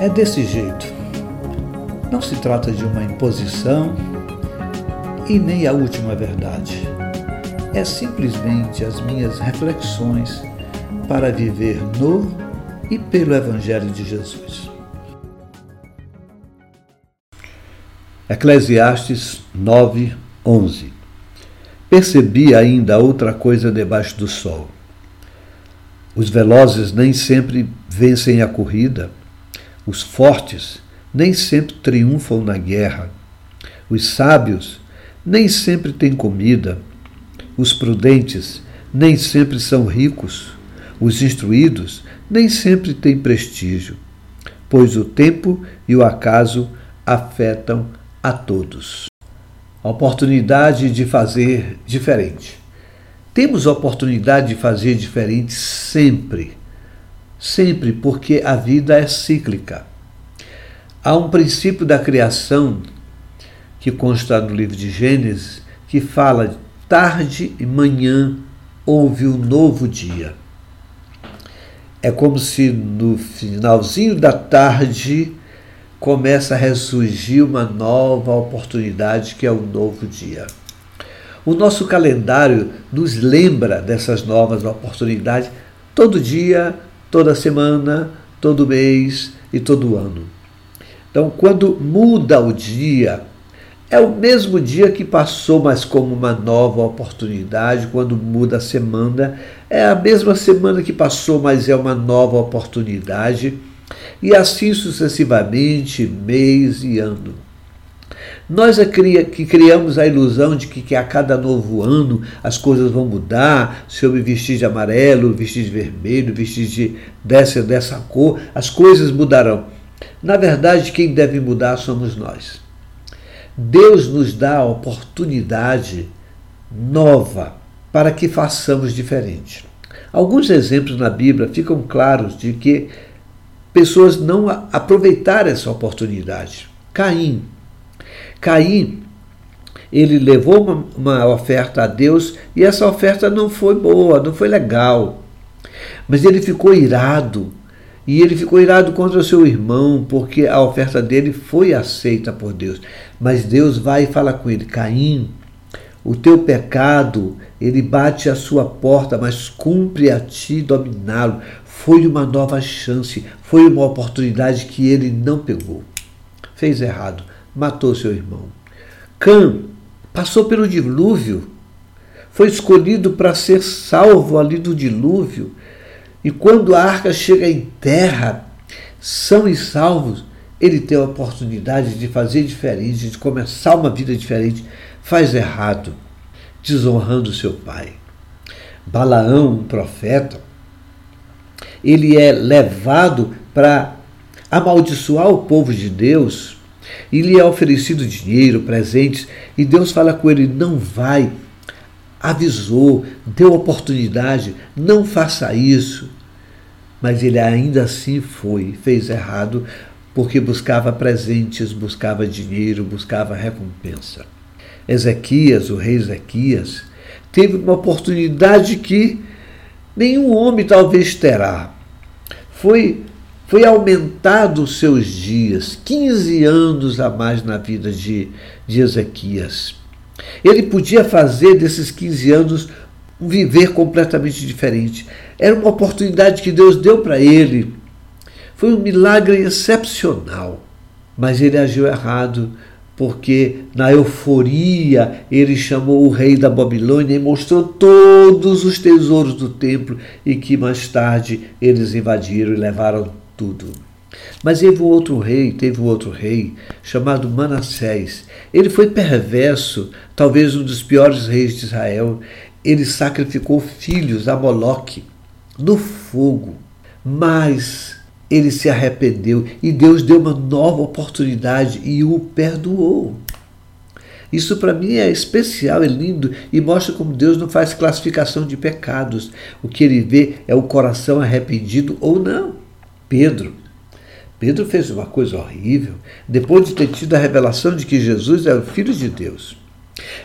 É desse jeito. Não se trata de uma imposição e nem a última verdade. É simplesmente as minhas reflexões para viver no e pelo Evangelho de Jesus. Eclesiastes 9, 11 Percebi ainda outra coisa debaixo do sol. Os velozes nem sempre vencem a corrida, os fortes nem sempre triunfam na guerra, os sábios nem sempre têm comida, os prudentes nem sempre são ricos, os instruídos nem sempre têm prestígio, pois o tempo e o acaso afetam a todos. A oportunidade de fazer diferente. Temos a oportunidade de fazer diferente sempre. Sempre, porque a vida é cíclica. Há um princípio da criação que consta no livro de Gênesis que fala tarde e manhã houve um novo dia. É como se no finalzinho da tarde começa a ressurgir uma nova oportunidade que é o novo dia. O nosso calendário nos lembra dessas novas oportunidades todo dia, toda semana, todo mês e todo ano. Então, quando muda o dia, é o mesmo dia que passou, mas como uma nova oportunidade. Quando muda a semana, é a mesma semana que passou, mas é uma nova oportunidade e assim sucessivamente, mês e ano. Nós que criamos a ilusão de que, que, a cada novo ano as coisas vão mudar, se eu me vestir de amarelo, vestir de vermelho, vestir de dessa dessa cor, as coisas mudarão. Na verdade, quem deve mudar somos nós. Deus nos dá a oportunidade nova para que façamos diferente. Alguns exemplos na Bíblia ficam claros de que pessoas não aproveitaram essa oportunidade. Caim. Caim, ele levou uma, uma, oferta a Deus e essa oferta não foi boa, não foi legal. Mas ele ficou irado. E ele ficou irado contra o seu irmão, porque a oferta dele foi aceita por Deus. Mas Deus vai e fala com ele: Caim, o teu pecado, ele bate à sua porta, mas cumpre a ti dominá-lo. Foi uma nova chance, foi uma oportunidade que ele não pegou. Fez errado, matou seu irmão. Cã passou pelo dilúvio, foi escolhido para ser salvo ali do dilúvio. E quando a arca chega em terra, são e salvos, ele tem a oportunidade de fazer diferente, de começar uma vida diferente. Faz errado, desonrando seu pai. Balaão, um profeta, ele é levado para amaldiçoar o povo de Deus e lhe é oferecido dinheiro, presentes, e Deus fala com ele: não vai, avisou, deu oportunidade, não faça isso. Mas ele ainda assim foi, fez errado, porque buscava presentes, buscava dinheiro, buscava recompensa. Ezequias, o rei Ezequias, teve uma oportunidade que nenhum homem talvez terá. Foi, foi aumentado os seus dias, 15 anos a mais na vida de, de Ezequias. Ele podia fazer desses 15 anos um viver completamente diferente. Era uma oportunidade que Deus deu para ele. Foi um milagre excepcional, mas ele agiu errado porque na euforia ele chamou o rei da Babilônia e mostrou todos os tesouros do templo e que mais tarde eles invadiram e levaram tudo. Mas teve outro rei, teve outro rei chamado Manassés. Ele foi perverso, talvez um dos piores reis de Israel. Ele sacrificou filhos a Moloque no fogo. Mas ele se arrependeu e Deus deu uma nova oportunidade e o perdoou. Isso para mim é especial, é lindo e mostra como Deus não faz classificação de pecados. O que ele vê é o coração arrependido ou não. Pedro. Pedro fez uma coisa horrível depois de ter tido a revelação de que Jesus era o Filho de Deus.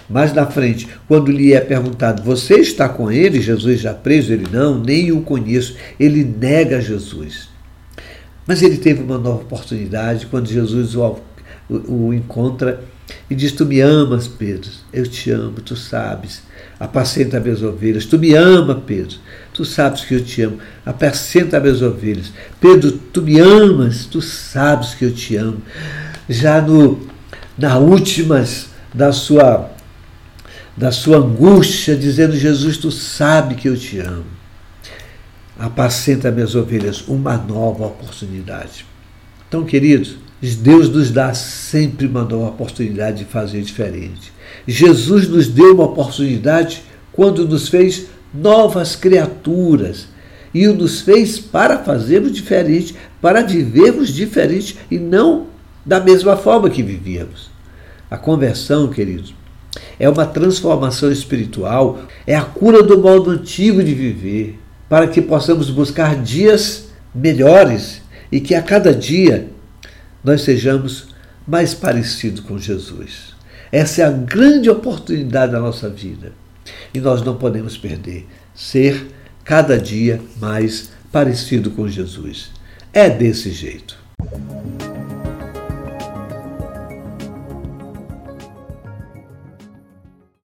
Mais na frente, quando lhe é perguntado, você está com ele? Jesus já preso? Ele não, nem o conheço. Ele nega Jesus. Mas ele teve uma nova oportunidade quando Jesus o, o, o encontra e diz: Tu me amas, Pedro. Eu te amo, tu sabes. Apacenta minhas ovelhas. Tu me ama, Pedro. Tu sabes que eu te amo. Apacenta minhas ovelhas. Pedro, tu me amas. Tu sabes que eu te amo. Já no, na últimas da sua da sua angústia, dizendo: Jesus, tu sabe que eu te amo. Apacenta minhas ovelhas, uma nova oportunidade. Então, queridos, Deus nos dá sempre uma nova oportunidade de fazer diferente. Jesus nos deu uma oportunidade quando nos fez novas criaturas e nos fez para fazermos diferente, para vivermos diferente e não da mesma forma que vivíamos. A conversão, queridos, é uma transformação espiritual, é a cura do modo antigo de viver, para que possamos buscar dias melhores e que a cada dia nós sejamos mais parecidos com Jesus. Essa é a grande oportunidade da nossa vida e nós não podemos perder ser cada dia mais parecido com Jesus. É desse jeito.